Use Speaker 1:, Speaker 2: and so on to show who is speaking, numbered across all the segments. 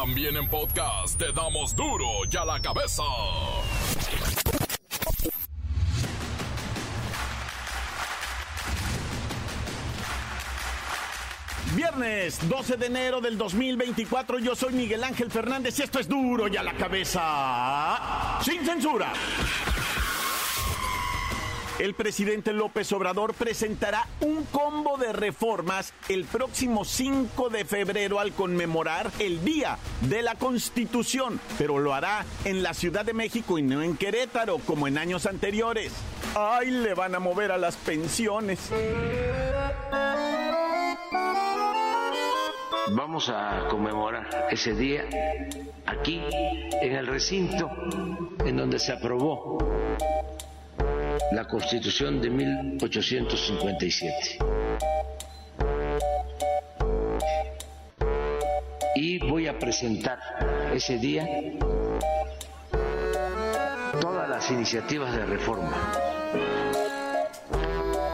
Speaker 1: También en podcast te damos duro y a la cabeza.
Speaker 2: Viernes 12 de enero del 2024, yo soy Miguel Ángel Fernández y esto es duro y a la cabeza. Sin censura. El presidente López Obrador presentará un combo de reformas el próximo 5 de febrero al conmemorar el Día de la Constitución, pero lo hará en la Ciudad de México y no en Querétaro como en años anteriores. ¡Ay, le van a mover a las pensiones!
Speaker 3: Vamos a conmemorar ese día aquí, en el recinto en donde se aprobó la Constitución de 1857. Y voy a presentar ese día todas las iniciativas de reforma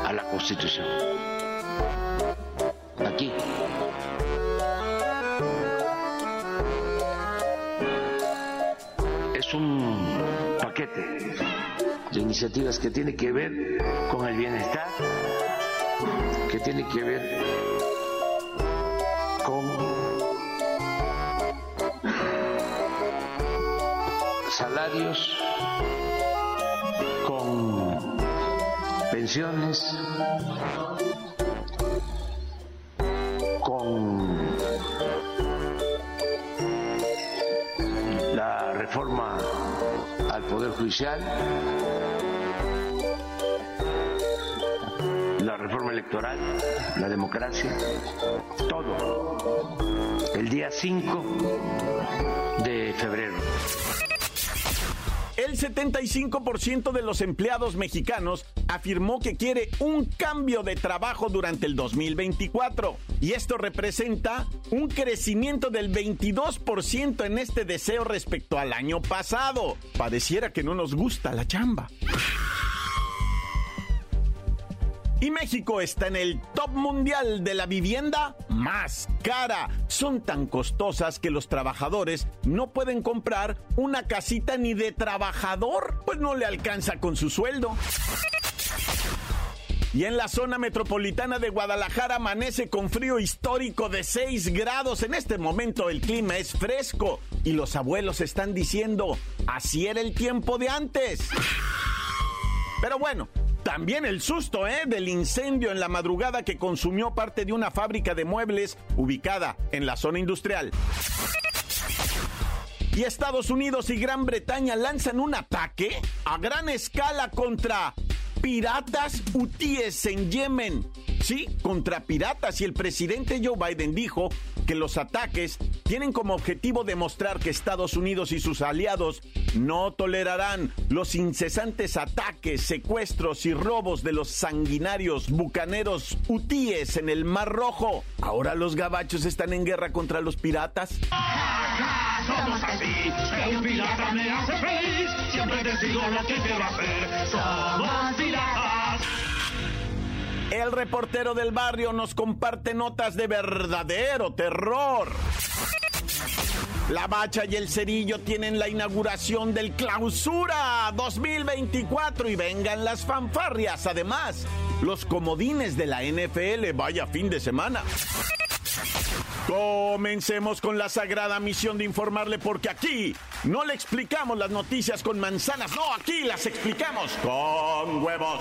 Speaker 3: a la Constitución. Aquí. Es un paquete de iniciativas que tiene que ver con el bienestar, que tiene que ver con salarios, con pensiones, Poder Judicial, la reforma electoral, la democracia, todo. El día 5 de febrero.
Speaker 2: El 75% de los empleados mexicanos afirmó que quiere un cambio de trabajo durante el 2024. Y esto representa un crecimiento del 22% en este deseo respecto al año pasado. Pareciera que no nos gusta la chamba. Y México está en el top mundial de la vivienda más cara. Son tan costosas que los trabajadores no pueden comprar una casita ni de trabajador, pues no le alcanza con su sueldo. Y en la zona metropolitana de Guadalajara amanece con frío histórico de 6 grados. En este momento el clima es fresco y los abuelos están diciendo, así era el tiempo de antes. Pero bueno, también el susto ¿eh? del incendio en la madrugada que consumió parte de una fábrica de muebles ubicada en la zona industrial. Y Estados Unidos y Gran Bretaña lanzan un ataque a gran escala contra piratas hutíes en Yemen. Sí, contra piratas. Y el presidente Joe Biden dijo que los ataques tienen como objetivo demostrar que Estados Unidos y sus aliados no tolerarán los incesantes ataques, secuestros y robos de los sanguinarios bucaneros hutíes en el Mar Rojo. Ahora los gabachos están en guerra contra los piratas.
Speaker 4: Somos así, un pirata me hace feliz, siempre te digo lo que quiero hacer. Somos piratas.
Speaker 2: El reportero del barrio nos comparte notas de verdadero terror. La Bacha y el Cerillo tienen la inauguración del Clausura 2024 y vengan las fanfarrias. Además, los comodines de la NFL, vaya fin de semana. Comencemos con la sagrada misión de informarle porque aquí no le explicamos las noticias con manzanas, no, aquí las explicamos con huevos.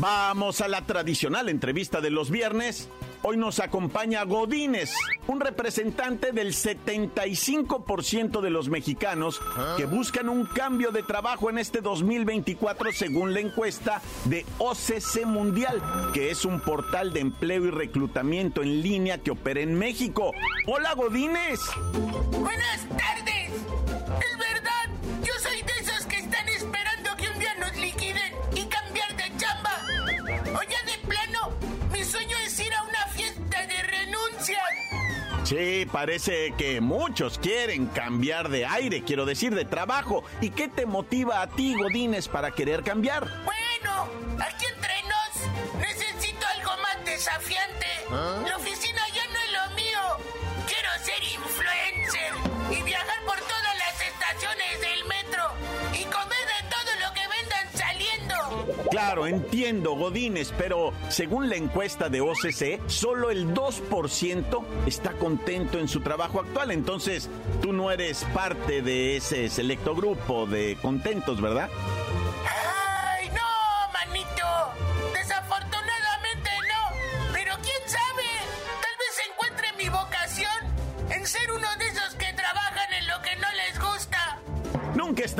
Speaker 2: Vamos a la tradicional entrevista de los viernes Hoy nos acompaña Godínez, un representante del 75% de los mexicanos que buscan un cambio de trabajo en este 2024 según la encuesta de OCC Mundial, que es un portal de empleo y reclutamiento en línea que opera en México. Hola Godínez.
Speaker 5: Buenas tardes.
Speaker 2: Sí, parece que muchos quieren cambiar de aire, quiero decir, de trabajo. ¿Y qué te motiva a ti, Godínez, para querer cambiar? Entiendo, Godínez, pero según la encuesta de OCC, solo el 2% está contento en su trabajo actual. Entonces, tú no eres parte de ese selecto grupo de contentos, ¿verdad?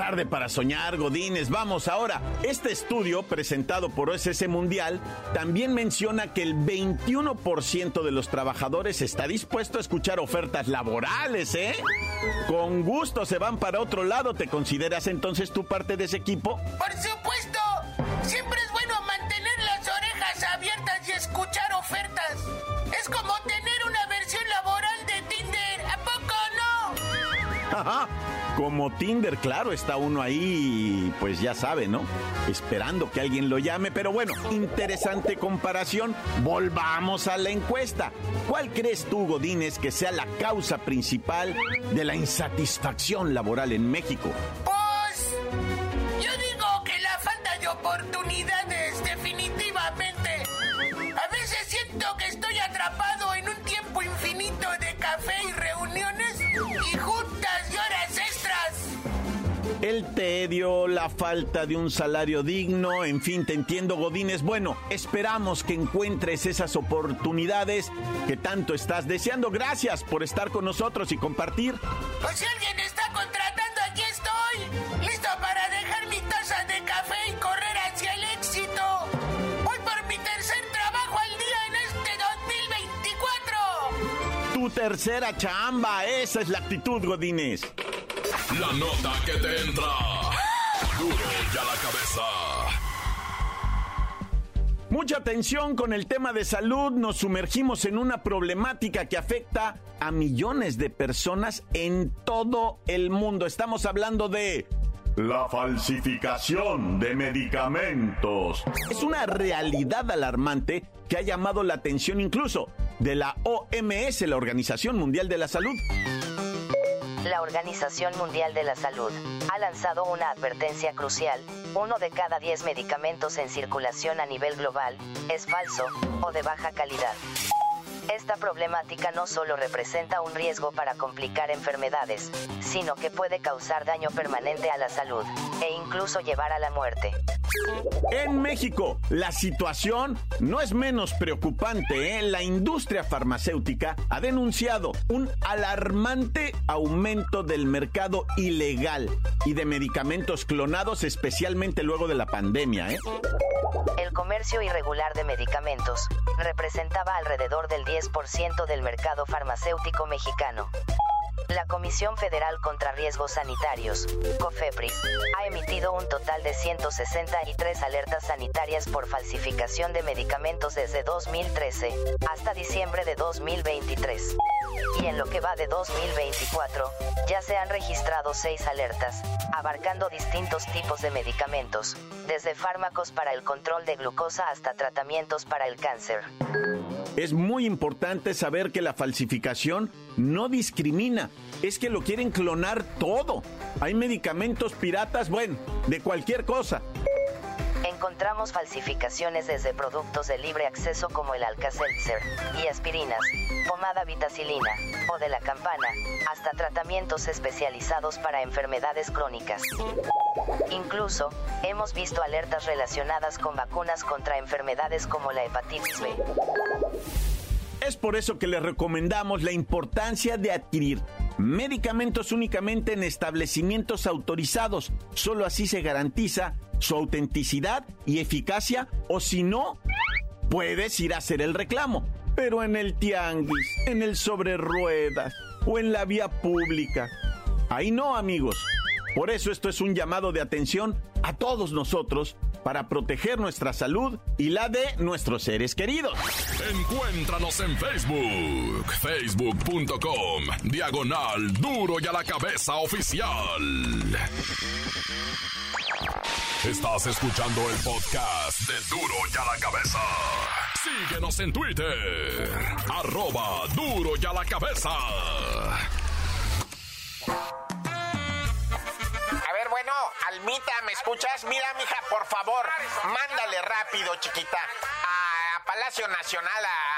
Speaker 2: Tarde para soñar, Godínez. Vamos ahora. Este estudio, presentado por OSS Mundial, también menciona que el 21% de los trabajadores está dispuesto a escuchar ofertas laborales, ¿eh? Con gusto se van para otro lado. ¿Te consideras entonces tú parte de ese equipo?
Speaker 5: Por supuesto, siempre es bueno mantener las orejas abiertas y escuchar ofertas. Es como tener una versión laboral de Tinder, ¿a poco no?
Speaker 2: Ajá. Como Tinder, claro, está uno ahí, pues ya sabe, ¿no? Esperando que alguien lo llame. Pero bueno, interesante comparación. Volvamos a la encuesta. ¿Cuál crees tú, Godínez, que sea la causa principal de la insatisfacción laboral en México?
Speaker 5: Pues yo digo que la falta de oportunidades definitivamente. A veces siento que estoy atrapado
Speaker 2: El tedio, la falta de un salario digno, en fin, te entiendo, Godínez. Bueno, esperamos que encuentres esas oportunidades que tanto estás deseando. Gracias por estar con nosotros y compartir.
Speaker 5: Pues si alguien está contratando, aquí estoy. Listo para dejar mi taza de café y correr hacia el éxito. Voy por mi tercer trabajo al día en este 2024.
Speaker 2: Tu tercera chamba, esa es la actitud, Godínez.
Speaker 1: La nota que te entra. Duro ya la cabeza.
Speaker 2: Mucha atención con el tema de salud, nos sumergimos en una problemática que afecta a millones de personas en todo el mundo. Estamos hablando de la falsificación de medicamentos. Es una realidad alarmante que ha llamado la atención incluso de la OMS, la Organización Mundial de la Salud.
Speaker 6: La Organización Mundial de la Salud ha lanzado una advertencia crucial. Uno de cada 10 medicamentos en circulación a nivel global es falso o de baja calidad. Esta problemática no solo representa un riesgo para complicar enfermedades, sino que puede causar daño permanente a la salud e incluso llevar a la muerte.
Speaker 2: En México, la situación no es menos preocupante. ¿eh? La industria farmacéutica ha denunciado un alarmante aumento del mercado ilegal y de medicamentos clonados, especialmente luego de la pandemia. ¿eh?
Speaker 6: El comercio irregular de medicamentos representaba alrededor del 10% del mercado farmacéutico mexicano. La Comisión Federal contra Riesgos Sanitarios, COFEPRIS, ha emitido un total de 163 alertas sanitarias por falsificación de medicamentos desde 2013 hasta diciembre de 2023. Y en lo que va de 2024, ya se han registrado seis alertas, abarcando distintos tipos de medicamentos, desde fármacos para el control de glucosa hasta tratamientos para el cáncer.
Speaker 2: Es muy importante saber que la falsificación no discrimina, es que lo quieren clonar todo. Hay medicamentos piratas, bueno, de cualquier cosa.
Speaker 6: Encontramos falsificaciones desde productos de libre acceso como el Alka-Seltzer y aspirinas, pomada vitacilina o de la campana, hasta tratamientos especializados para enfermedades crónicas. Incluso, hemos visto alertas relacionadas con vacunas contra enfermedades como la hepatitis B.
Speaker 7: Es por eso que les recomendamos la importancia de adquirir medicamentos únicamente en establecimientos autorizados. Solo así se garantiza su autenticidad y eficacia o si no, puedes ir a hacer el reclamo. Pero en el tianguis, en el sobre ruedas o en la vía pública. Ahí no, amigos. Por eso esto es un llamado de atención a todos nosotros para proteger nuestra salud y la de nuestros seres queridos.
Speaker 1: Encuéntranos en Facebook, facebook.com, diagonal duro y a la cabeza oficial. Estás escuchando el podcast de duro y a la cabeza. Síguenos en Twitter, arroba duro y a la cabeza.
Speaker 2: Almita, ¿me escuchas? Mira, mija, por favor, mándale rápido, chiquita, a Palacio Nacional, a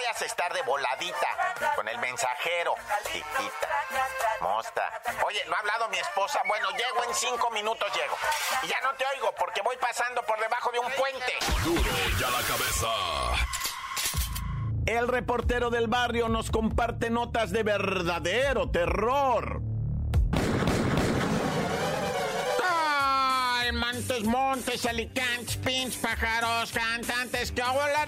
Speaker 2: a estar de voladita con el mensajero, chiquita. Mosta. Oye, ¿no ha hablado mi esposa? Bueno, llego en cinco minutos, llego. Y ya no te oigo porque voy pasando por debajo de un puente.
Speaker 1: Duro y a la cabeza.
Speaker 7: El reportero del barrio nos comparte notas de verdadero terror.
Speaker 2: Montes, montes, alicantes, pins, pájaros, cantantes, que hago la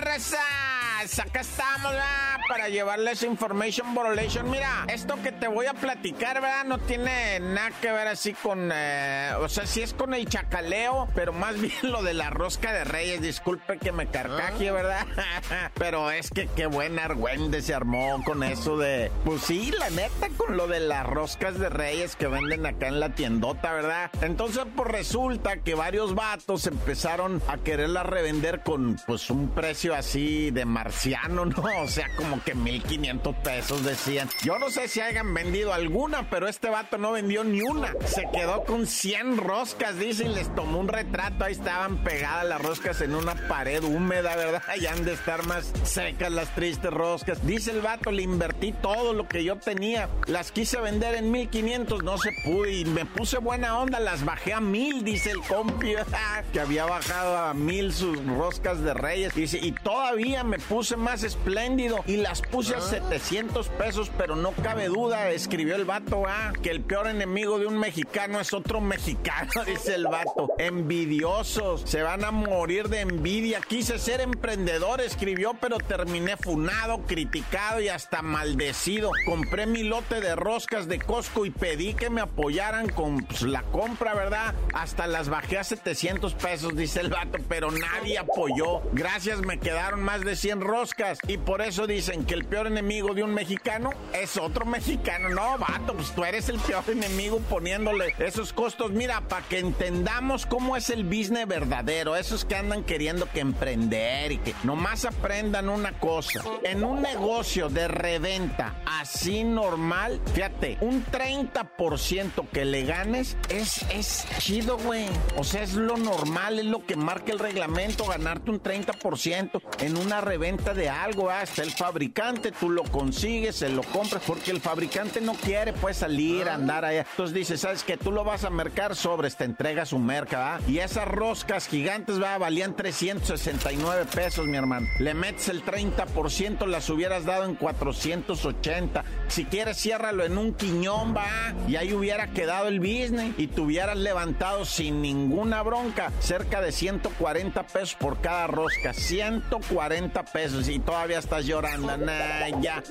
Speaker 2: raza. Acá estamos, ¿verdad? Para llevarles information borrelation. Mira, esto que te voy a platicar, ¿verdad? No tiene nada que ver así con. eh, o sea, sí es con el chacaleo, pero más bien lo de la rosca de reyes. Disculpe que me carcaje, ¿verdad? pero es que qué buen argüende se armó con eso de. Pues sí, la neta, con lo de las roscas de reyes que venden acá en la tiendota, ¿verdad? Entonces, pues resulta que varios vatos empezaron a quererla revender con, pues, un precio así de marciano, ¿no? O sea, como que 1500 pesos decían. Yo no sé si hayan vendido alguna, pero este vato no vendió ni una. Se quedó con 100 roscas, dice, y les tomó un retrato. Ahí estaban pegadas las roscas en una pared húmeda, ¿verdad? Y han de estar más secas las tristes roscas. Dice el vato, le invertí todo lo que yo tenía. Las quise vender en 1500, no se pudo. Y me puse buena onda, las bajé a mil, dice el compi, que había bajado a mil sus roscas de reyes. Dice, y todavía me puse más espléndido y las puse a 700 pesos, pero no cabe duda, escribió el vato, ah, que el peor enemigo de un mexicano es otro mexicano, dice el vato. Envidiosos, se van a morir de envidia. Quise ser emprendedor, escribió, pero terminé funado, criticado y hasta maldecido. Compré mi lote de roscas de Costco y pedí que me apoyaran con pues, la compra, ¿verdad? Hasta las bajé a 700 pesos, dice el vato, pero nadie apoyó. Gracias, me quedaron más de 100 roscas. Y por eso dicen que el peor enemigo de un mexicano es otro mexicano. No, vato, pues tú eres el peor enemigo poniéndole esos costos. Mira, para que entendamos cómo es el business verdadero, esos que andan queriendo que emprender y que nomás aprendan una cosa. En un negocio de reventa así normal, fíjate, un 30% que le ganes es, es chido, güey. O sea, es lo normal, es lo que marca el reglamento, ganarte un 30% en una reventa de algo. ah, Hasta el fabricante, tú lo consigues, se lo compras, porque el fabricante no quiere pues salir, andar allá. Entonces dice, ¿sabes que Tú lo vas a mercar sobres, te entrega su merca, ¿va? Y esas roscas gigantes, va, valían 369 pesos, mi hermano. Le metes el 30%, las hubieras dado en 480. Si quieres, ciérralo en un quiñón, va. Y ahí hubiera quedado el business y te hubieras levantado sin ninguna bronca cerca de 140 pesos por cada rosca. 140 pesos y todavía estás llorando. Nah, ya.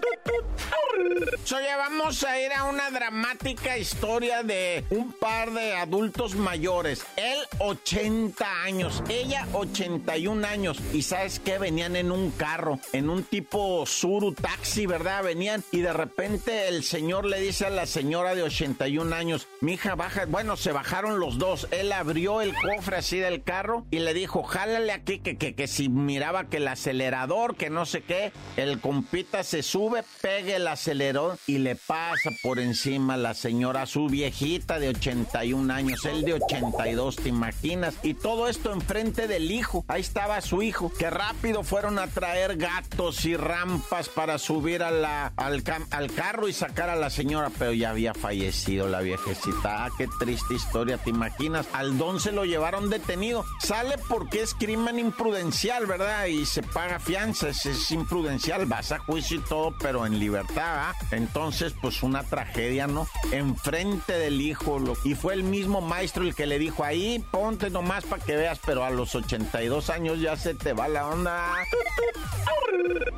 Speaker 2: Oye, vamos a ir a una dramática historia de un par de adultos mayores. Él 80 años, ella 81 años. Y sabes qué, venían en un carro, en un tipo suru taxi, ¿verdad? Venían y de repente el señor le dice a la señora de 81 años, mi hija baja, bueno, se bajaron los dos. Él abrió el cofre así del carro y le dijo, jálale aquí que, que, que si miraba que el acelerador, que no sé qué, el compita se sube, pegue el acelerador y le pasa por encima a la señora, su viejita de 81 años, él de 82, ¿te imaginas? Y todo esto enfrente del hijo. Ahí estaba su hijo, que rápido fueron a traer gatos y rampas para subir al, al carro y sacar a la señora, pero ya había fallecido la viejecita. Ah, qué triste historia, ¿te imaginas? Al don se lo llevaron detenido. Sale porque es crimen imprudencial, ¿verdad? Y se paga fianza, es, imprudencial, vas a juicio y todo, pero en libertad, ¿ah? Entonces, pues una tragedia, ¿no? Enfrente del hijo. y fue el mismo maestro el que le dijo, ahí ponte nomás para que veas, pero a los 82 años ya se te va la onda.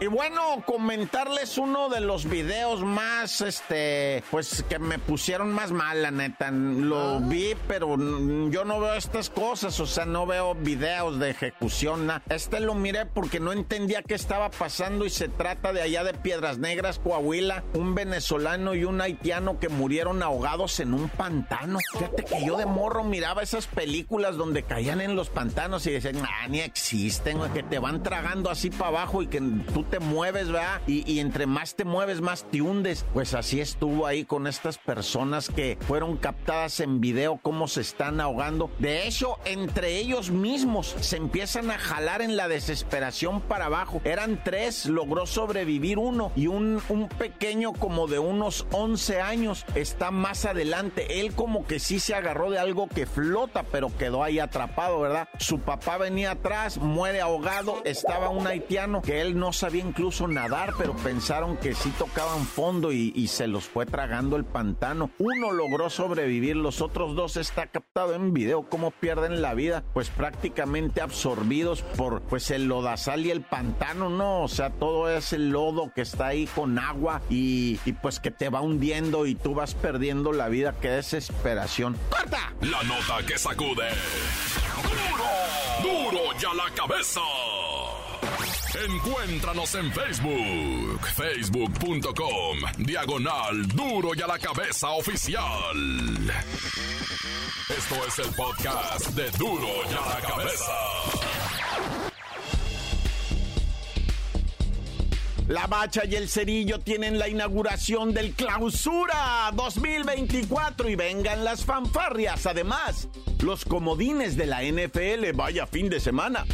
Speaker 2: Y bueno, comentarles uno de los videos más, este, pues que me pusieron más mal, la neta. Lo vi, pero yo no veo estas cosas, o sea, no veo videos de ejecución. Este lo miré porque no entendía qué estaba pasando y se trata de allá de Piedras Negras, Coahuila, un venezolano y un haitiano que murieron ahogados en un pantano. Fíjate que yo de morro miraba esas películas donde caían en los pantanos y decían, ah, ni existen, que te van tragando así para abajo y que tú te mueves, ¿verdad? Y, y entre más te mueves, más te hundes. Pues así estuvo ahí con estas personas que fueron captadas en video cómo se están ahogando. De hecho, entre ellos mismos se empiezan a jalar en la desesperación para abajo. Eran tres, logró sobrevivir uno y un, un pequeño como de unos 11 años está más adelante. Él como que sí se agarró de algo que flota, pero quedó ahí atrapado, ¿verdad? Su papá venía atrás, muere ahogado, estaba un haitiano que él no sabía incluso nadar, pero pensaron que sí tocaban fondo y, y se los fue tragando el pantano. Uno logró sobrevivir, los otros dos está captado en video cómo pierden la vida, pues prácticamente absorbidos por pues el lodazal y el pantano, ¿no? O sea, todo ese lodo que está ahí con agua y, y pues que te va hundiendo y tú vas perdiendo la vida, qué desesperación. ¡Corta!
Speaker 1: La nota que sacude. ¡Duro! ¡Duro ya la cabeza! Encuéntranos en Facebook, facebook.com, diagonal duro y a la cabeza oficial. Esto es el podcast de duro y a la cabeza.
Speaker 2: La Bacha y el Cerillo tienen la inauguración del Clausura 2024 y vengan las fanfarrias. Además, los comodines de la NFL. Vaya fin de semana.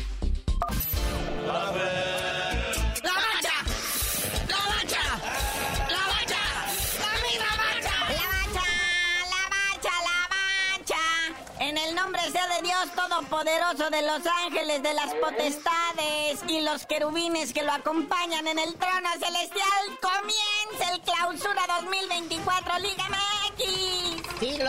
Speaker 8: Todopoderoso de los ángeles, de las potestades y los querubines que lo acompañan en el trono celestial, comienza el clausura 2024 Liga MX.
Speaker 9: Sí,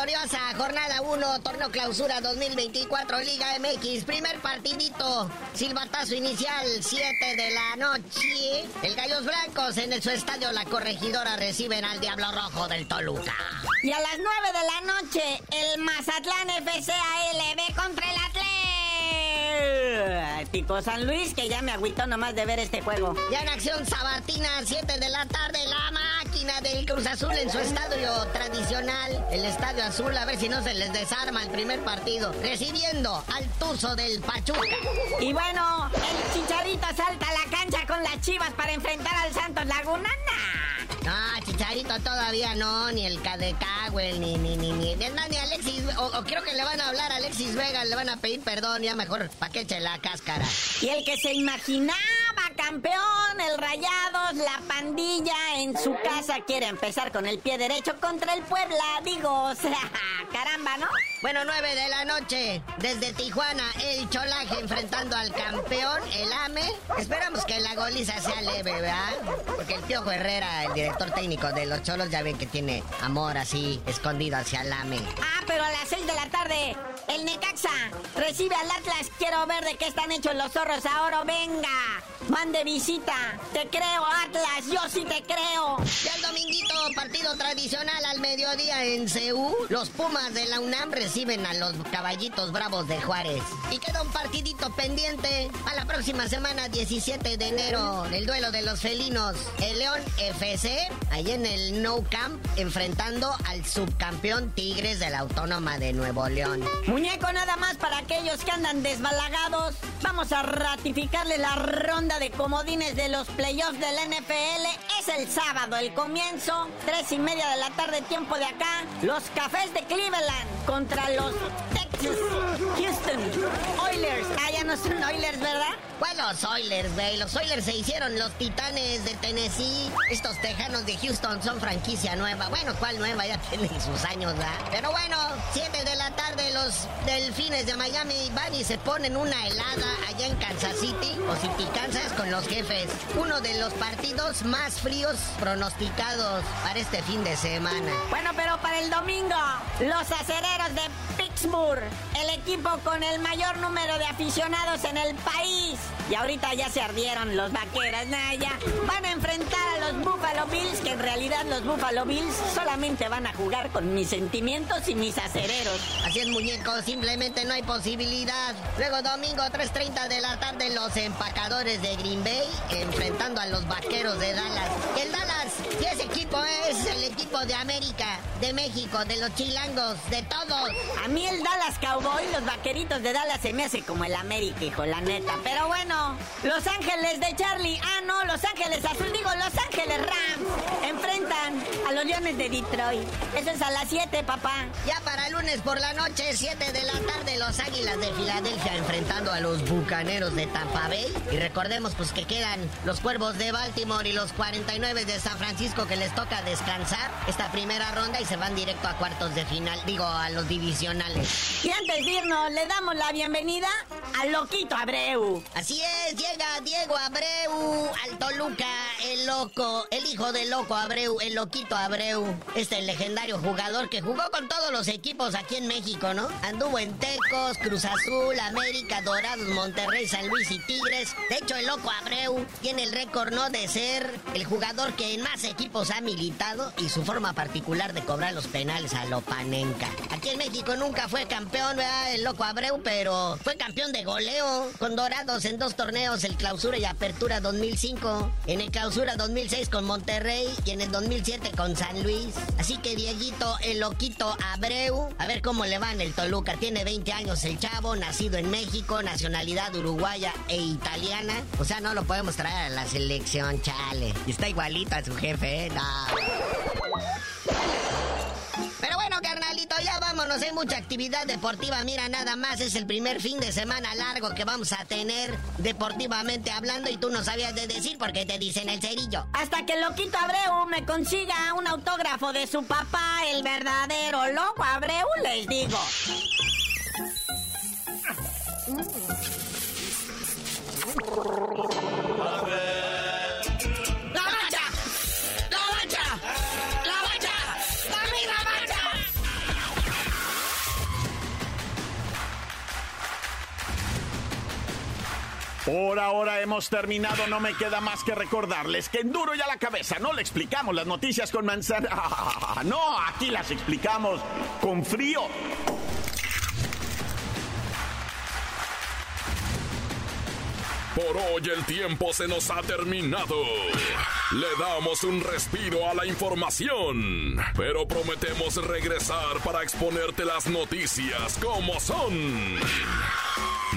Speaker 9: gloriosa, jornada 1, torneo clausura 2024 Liga MX, primer partidito, silbatazo inicial, 7 de la noche. El Gallos Blancos en su estadio La Corregidora reciben al Diablo Rojo del Toluca.
Speaker 8: Y a las 9 de la noche, el Mazatlán FCALB contra el Atlético San Luis, que ya me agüitó nomás de ver este juego.
Speaker 9: Ya en acción Sabatina, 7 de la tarde, la máquina del Cruz Azul en su estadio tradicional, el Estadio Azul, a ver si no se les desarma el primer partido, recibiendo al Tuzo del Pachuca.
Speaker 8: Y bueno, el Chicharito salta a la cancha con las chivas para enfrentar al Santos Laguna.
Speaker 9: Ah, Chicharito todavía no, ni el Cadecagüel, ni, ni, ni, ni, ni, Alexis, o, creo que le van a hablar a Alexis Vega, le van a pedir perdón, ya mejor pa' que eche la cáscara.
Speaker 8: Y el que se imaginaba campeón, el Rayados, la pandilla en su casa quiere empezar con el pie derecho contra el Puebla, digo, o sea, caramba, ¿no?
Speaker 9: Bueno, nueve de la noche, desde Tijuana, el Cholaje enfrentando al campeón, el AME. Esperamos que la goliza sea leve, ¿verdad? Porque el Piojo Herrera, el director técnico de los Cholos, ya ven que tiene amor así, escondido hacia el AME.
Speaker 8: Ah, pero a las seis de la tarde, el Necaxa recibe al Atlas. Quiero ver de qué están hechos los zorros ahora, venga. Mande visita. Te creo, Atlas, yo sí te creo.
Speaker 9: Tradicional al mediodía en Ceú, los Pumas de la UNAM reciben a los caballitos bravos de Juárez. Y queda un partidito pendiente a la próxima semana, 17 de enero, el duelo de los felinos. El León FC, ahí en el No Camp, enfrentando al subcampeón Tigres de la Autónoma de Nuevo León.
Speaker 8: Muñeco, nada más para aquellos que andan desbalagados. Vamos a ratificarle la ronda de comodines de los playoffs del NFL. Es el sábado, el comienzo, tres y media de la tarde, tiempo de acá. Los cafés de Cleveland contra los Texas Houston Oilers. Ah, ya no son Oilers, ¿verdad?
Speaker 9: Bueno, los Oilers, güey. Los Oilers se hicieron los titanes de Tennessee. Estos tejanos de Houston son franquicia nueva. Bueno, ¿cuál nueva? Ya tienen sus años, ¿verdad? Pero bueno, 7 de la tarde los delfines de Miami van y se ponen una helada allá en Kansas City o City, Kansas con los jefes. Uno de los partidos más fríos pronosticados para este fin de semana.
Speaker 8: Bueno, pero para el domingo, los acereros de Pittsburgh, el equipo con el mayor número de aficionados en el país. Y ahorita ya se ardieron los vaqueras, Naya. Van a enfrentar a los Buffalo Bills, que en realidad los Buffalo Bills solamente van a jugar con mis sentimientos y mis acereros.
Speaker 9: Así es, muñeco, simplemente no hay posibilidad. Luego domingo 3.30 de la tarde los empacadores de Green Bay enfrentando a los vaqueros de Dallas. El Si ese equipo es el equipo de América, de México, de los chilangos, de todos.
Speaker 8: A mí el Dallas Cowboy, los vaqueritos de Dallas se me hace como el América, hijo, la neta. Pero bueno, Los Ángeles de Charlie. Ah, no, Los Ángeles Azul, digo, Los Ángeles Rams. Enfrentan a los Leones de Detroit. Eso es a las 7, papá.
Speaker 9: Ya para lunes por la noche, 7 de la tarde, los Águilas de Filadelfia enfrentando a los Bucaneros de Tampa Bay. Y recordemos pues que quedan los Cuervos de Baltimore y los 49 de San Francisco que les toca descansar esta primera ronda y se van directo a cuartos de final, digo, a los divisionales.
Speaker 8: Y antes de irnos, le damos la bienvenida al Loquito Abreu.
Speaker 9: Así es, llega Diego Abreu al Toluca, el loco, el hijo del loco Abreu, el loquito Abreu. Este legendario jugador que jugó con todos los equipos aquí en México, ¿no? Anduvo en Tecos, Cruz Azul, América, Dorados, Monterrey, San Luis y Tigres. De hecho, el loco Abreu tiene el récord, ¿no? De ser el jugador que en más equipos ha militado y su forma particular de cobrar los penales a lo panenca. Aquí en México nunca fue campeón, ¿verdad? El loco Abreu, pero fue campeón de goleo con Dorados en dos torneos, el Clausura y Apertura 2005, en el Clausura 2006 con Monterrey y en el 2007 con San Luis. Así que Dieguito, el loquito Abreu, a ver cómo le va en el Toluca. Tiene 20 años el chavo, nacido en México, nacionalidad uruguaya e italiana. O sea, no lo podemos traer a la selección, chale. Y está igualito a su jefe, No. Pero bueno, carnalito, ya vámonos. Hay mucha actividad deportiva. Mira, nada más es el primer fin de semana largo que vamos a tener deportivamente hablando y tú no sabías de decir porque te dicen el cerillo.
Speaker 8: Hasta que Loquito Abreu me consiga un autógrafo de su papá, el verdadero loco Abreu, les digo.
Speaker 2: Por ahora hemos terminado, no me queda más que recordarles que en duro y a la cabeza no le explicamos las noticias con manzana. No, aquí las explicamos con frío.
Speaker 1: Por hoy el tiempo se nos ha terminado. Le damos un respiro a la información, pero prometemos regresar para exponerte las noticias como son.